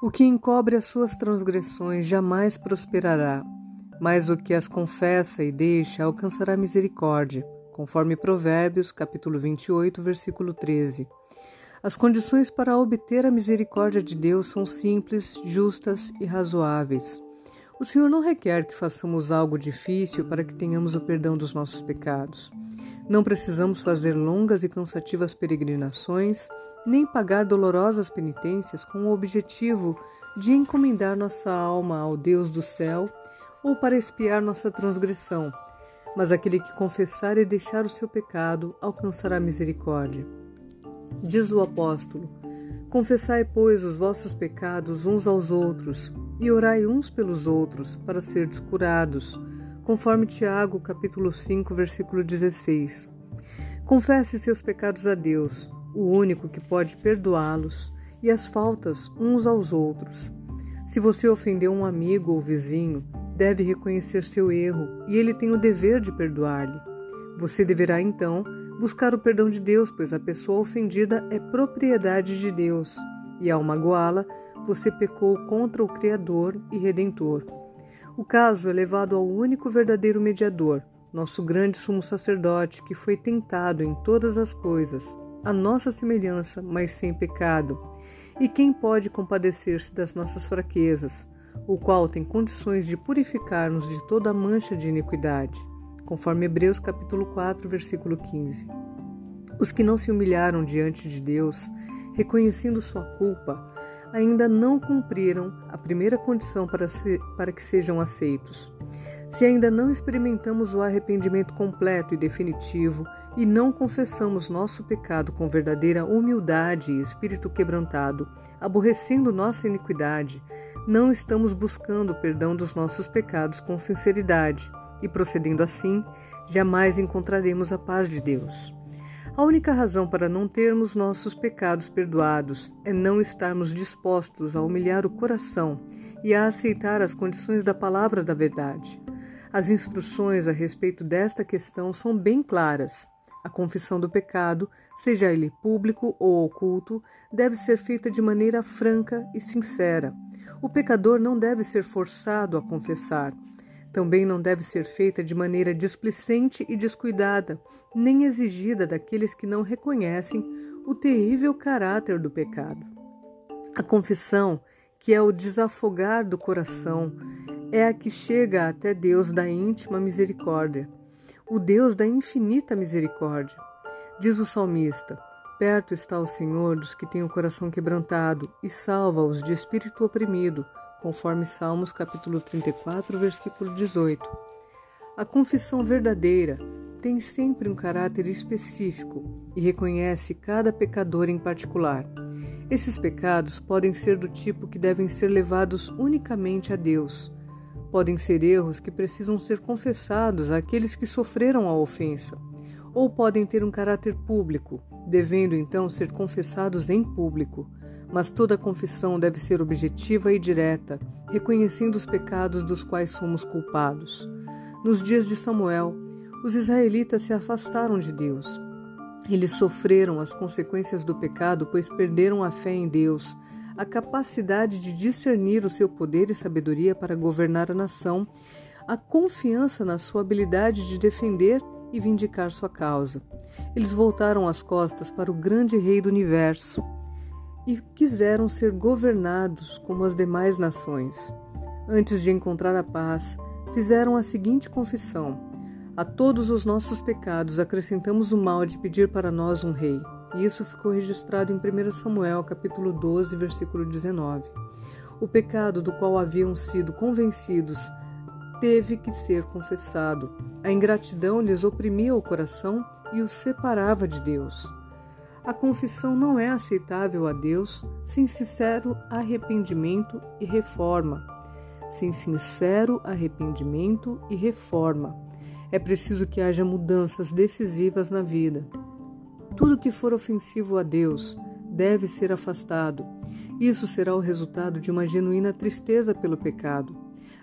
O que encobre as suas transgressões jamais prosperará, mas o que as confessa e deixa alcançará misericórdia, conforme Provérbios, capítulo 28, versículo 13. As condições para obter a misericórdia de Deus são simples, justas e razoáveis. O Senhor não requer que façamos algo difícil para que tenhamos o perdão dos nossos pecados. Não precisamos fazer longas e cansativas peregrinações, nem pagar dolorosas penitências com o objetivo de encomendar nossa alma ao Deus do céu ou para expiar nossa transgressão. Mas aquele que confessar e deixar o seu pecado alcançará misericórdia. Diz o apóstolo: Confessai, pois, os vossos pecados uns aos outros e orai uns pelos outros para serdes curados conforme Tiago, capítulo 5, versículo 16. Confesse seus pecados a Deus, o único que pode perdoá-los, e as faltas uns aos outros. Se você ofendeu um amigo ou vizinho, deve reconhecer seu erro e ele tem o dever de perdoar-lhe. Você deverá então buscar o perdão de Deus, pois a pessoa ofendida é propriedade de Deus, e ao magoá-la, você pecou contra o Criador e Redentor. O caso é levado ao único verdadeiro mediador, nosso grande sumo sacerdote, que foi tentado em todas as coisas, a nossa semelhança, mas sem pecado. E quem pode compadecer-se das nossas fraquezas, o qual tem condições de purificar-nos de toda a mancha de iniquidade, conforme Hebreus capítulo 4, versículo 15. Os que não se humilharam diante de Deus, reconhecendo sua culpa, ainda não cumpriram a primeira condição para, para que sejam aceitos. Se ainda não experimentamos o arrependimento completo e definitivo e não confessamos nosso pecado com verdadeira humildade e espírito quebrantado, aborrecendo nossa iniquidade, não estamos buscando o perdão dos nossos pecados com sinceridade e, procedendo assim, jamais encontraremos a paz de Deus. A única razão para não termos nossos pecados perdoados é não estarmos dispostos a humilhar o coração e a aceitar as condições da palavra da verdade. As instruções a respeito desta questão são bem claras. A confissão do pecado, seja ele público ou oculto, deve ser feita de maneira franca e sincera. O pecador não deve ser forçado a confessar também não deve ser feita de maneira displicente e descuidada, nem exigida daqueles que não reconhecem o terrível caráter do pecado. A confissão, que é o desafogar do coração, é a que chega até Deus da íntima misericórdia, o Deus da infinita misericórdia. Diz o salmista: Perto está o Senhor dos que têm o coração quebrantado e salva-os de espírito oprimido conforme Salmos capítulo 34, versículo 18. A confissão verdadeira tem sempre um caráter específico e reconhece cada pecador em particular. Esses pecados podem ser do tipo que devem ser levados unicamente a Deus. Podem ser erros que precisam ser confessados àqueles que sofreram a ofensa, ou podem ter um caráter público, devendo então ser confessados em público mas toda confissão deve ser objetiva e direta, reconhecendo os pecados dos quais somos culpados. Nos dias de Samuel, os israelitas se afastaram de Deus. Eles sofreram as consequências do pecado, pois perderam a fé em Deus, a capacidade de discernir o seu poder e sabedoria para governar a nação, a confiança na sua habilidade de defender e vindicar sua causa. Eles voltaram as costas para o grande Rei do universo e quiseram ser governados como as demais nações. Antes de encontrar a paz, fizeram a seguinte confissão: A todos os nossos pecados acrescentamos o mal de pedir para nós um rei. Isso ficou registrado em 1 Samuel, capítulo 12, versículo 19. O pecado do qual haviam sido convencidos teve que ser confessado. A ingratidão lhes oprimia o coração e os separava de Deus. A confissão não é aceitável a Deus sem sincero arrependimento e reforma. Sem sincero arrependimento e reforma. É preciso que haja mudanças decisivas na vida. Tudo que for ofensivo a Deus deve ser afastado. Isso será o resultado de uma genuína tristeza pelo pecado.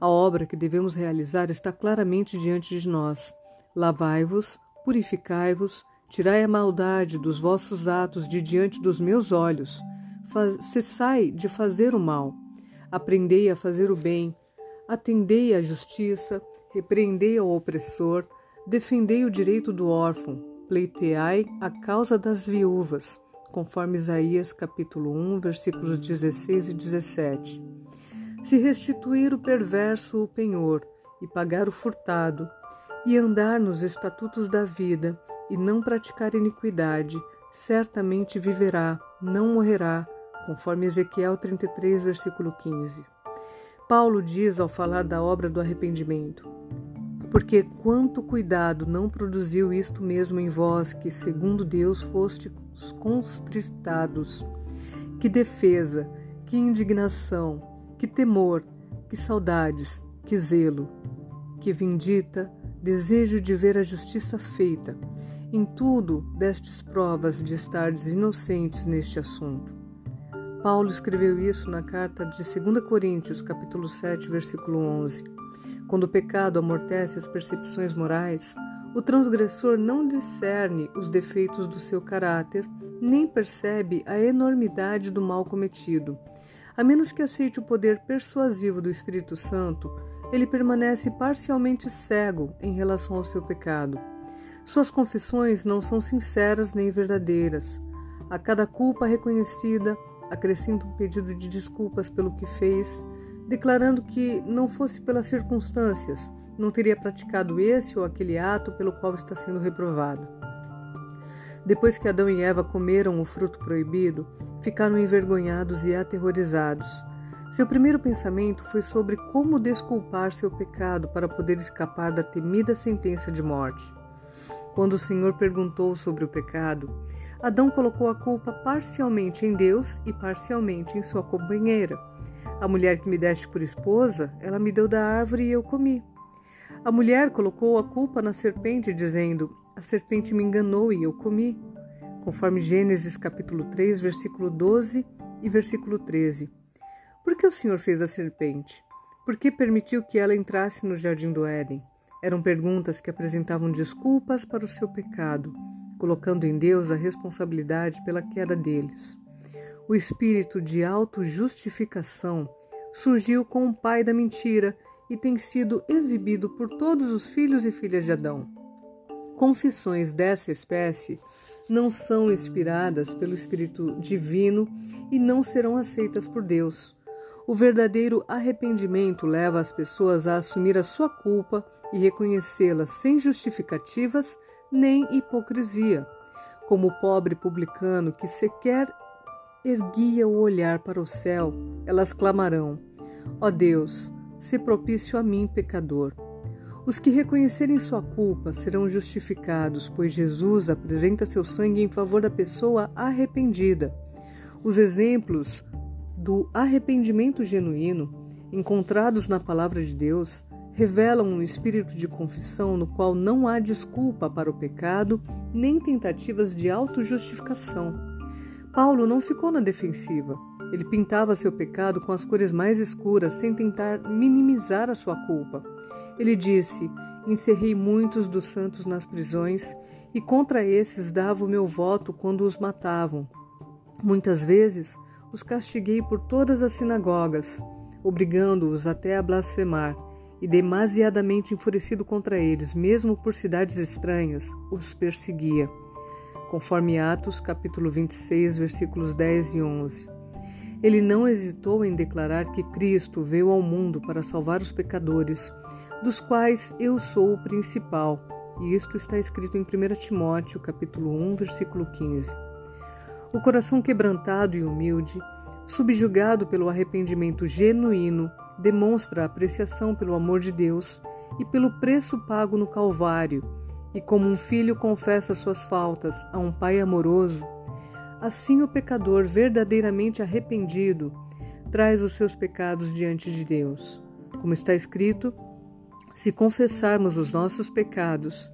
A obra que devemos realizar está claramente diante de nós. Lavai-vos, purificai-vos, Tirai a maldade dos vossos atos de diante dos meus olhos. cessai de fazer o mal, aprendei a fazer o bem, atendei à justiça, repreendei ao opressor, defendei o direito do órfão, pleiteai a causa das viúvas, conforme Isaías capítulo 1, versículos 16 e 17. Se restituir o perverso o penhor, e pagar o furtado, e andar nos estatutos da vida, e não praticar iniquidade, certamente viverá, não morrerá, conforme Ezequiel 33, versículo 15. Paulo diz ao falar da obra do arrependimento: Porque quanto cuidado não produziu isto mesmo em vós, que, segundo Deus, fostes contristados. Que defesa, que indignação, que temor, que saudades, que zelo, que vindita, desejo de ver a justiça feita. Em tudo destes provas de estardes inocentes neste assunto. Paulo escreveu isso na carta de 2 Coríntios, capítulo 7, versículo 11. Quando o pecado amortece as percepções morais, o transgressor não discerne os defeitos do seu caráter, nem percebe a enormidade do mal cometido. A menos que aceite o poder persuasivo do Espírito Santo, ele permanece parcialmente cego em relação ao seu pecado. Suas confissões não são sinceras nem verdadeiras. A cada culpa reconhecida, acrescenta um pedido de desculpas pelo que fez, declarando que não fosse pelas circunstâncias, não teria praticado esse ou aquele ato pelo qual está sendo reprovado. Depois que Adão e Eva comeram o fruto proibido, ficaram envergonhados e aterrorizados. Seu primeiro pensamento foi sobre como desculpar seu pecado para poder escapar da temida sentença de morte. Quando o Senhor perguntou sobre o pecado, Adão colocou a culpa parcialmente em Deus e parcialmente em sua companheira. A mulher que me deste por esposa, ela me deu da árvore e eu comi. A mulher colocou a culpa na serpente, dizendo: A serpente me enganou e eu comi. Conforme Gênesis capítulo 3, versículo 12 e versículo 13. Por que o Senhor fez a serpente? Por que permitiu que ela entrasse no jardim do Éden? Eram perguntas que apresentavam desculpas para o seu pecado, colocando em Deus a responsabilidade pela queda deles. O espírito de autojustificação surgiu com o pai da mentira e tem sido exibido por todos os filhos e filhas de Adão. Confissões dessa espécie não são inspiradas pelo Espírito Divino e não serão aceitas por Deus. O verdadeiro arrependimento leva as pessoas a assumir a sua culpa e reconhecê-la sem justificativas nem hipocrisia, como o pobre publicano que sequer erguia o olhar para o céu, elas clamarão: Ó oh Deus, se propício a mim, pecador. Os que reconhecerem sua culpa serão justificados, pois Jesus apresenta seu sangue em favor da pessoa arrependida. Os exemplos do arrependimento genuíno, encontrados na palavra de Deus, revelam um espírito de confissão no qual não há desculpa para o pecado nem tentativas de autojustificação. Paulo não ficou na defensiva. Ele pintava seu pecado com as cores mais escuras sem tentar minimizar a sua culpa. Ele disse: Encerrei muitos dos santos nas prisões e contra esses dava o meu voto quando os matavam. Muitas vezes os castiguei por todas as sinagogas, obrigando-os até a blasfemar, e demasiadamente enfurecido contra eles, mesmo por cidades estranhas, os perseguia. Conforme Atos, capítulo 26, versículos 10 e 11. Ele não hesitou em declarar que Cristo veio ao mundo para salvar os pecadores, dos quais eu sou o principal. E isto está escrito em 1 Timóteo, capítulo 1, versículo 15. O coração quebrantado e humilde, subjugado pelo arrependimento genuíno, demonstra apreciação pelo amor de Deus e pelo preço pago no Calvário, e como um filho confessa suas faltas a um pai amoroso, assim o pecador verdadeiramente arrependido traz os seus pecados diante de Deus. Como está escrito, se confessarmos os nossos pecados,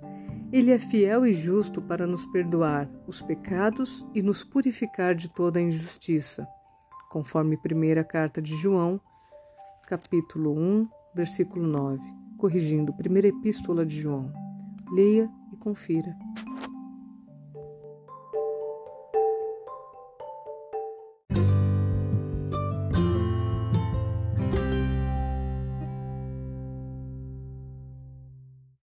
ele é fiel e justo para nos perdoar os pecados e nos purificar de toda a injustiça. Conforme primeira carta de João, capítulo 1, versículo 9, corrigindo primeira epístola de João. Leia e confira.